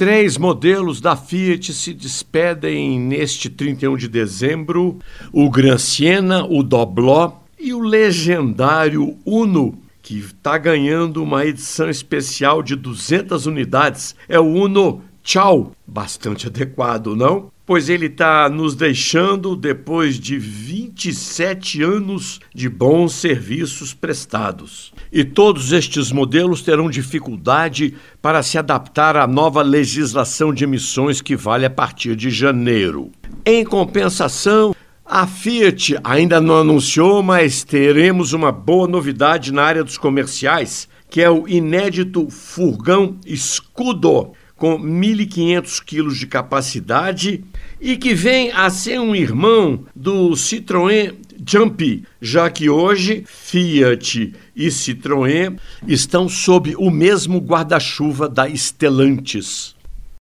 Três modelos da Fiat se despedem neste 31 de dezembro: o Gran Siena, o Dobló e o legendário Uno, que está ganhando uma edição especial de 200 unidades. É o Uno Tchau, bastante adequado, não? Pois ele está nos deixando depois de 27 anos de bons serviços prestados. E todos estes modelos terão dificuldade para se adaptar à nova legislação de emissões que vale a partir de janeiro. Em compensação, a Fiat ainda não anunciou, mas teremos uma boa novidade na área dos comerciais, que é o inédito furgão Scudo com 1.500 quilos de capacidade e que vem a ser um irmão do Citroën Jumpy, já que hoje Fiat e Citroën estão sob o mesmo guarda-chuva da Stellantis.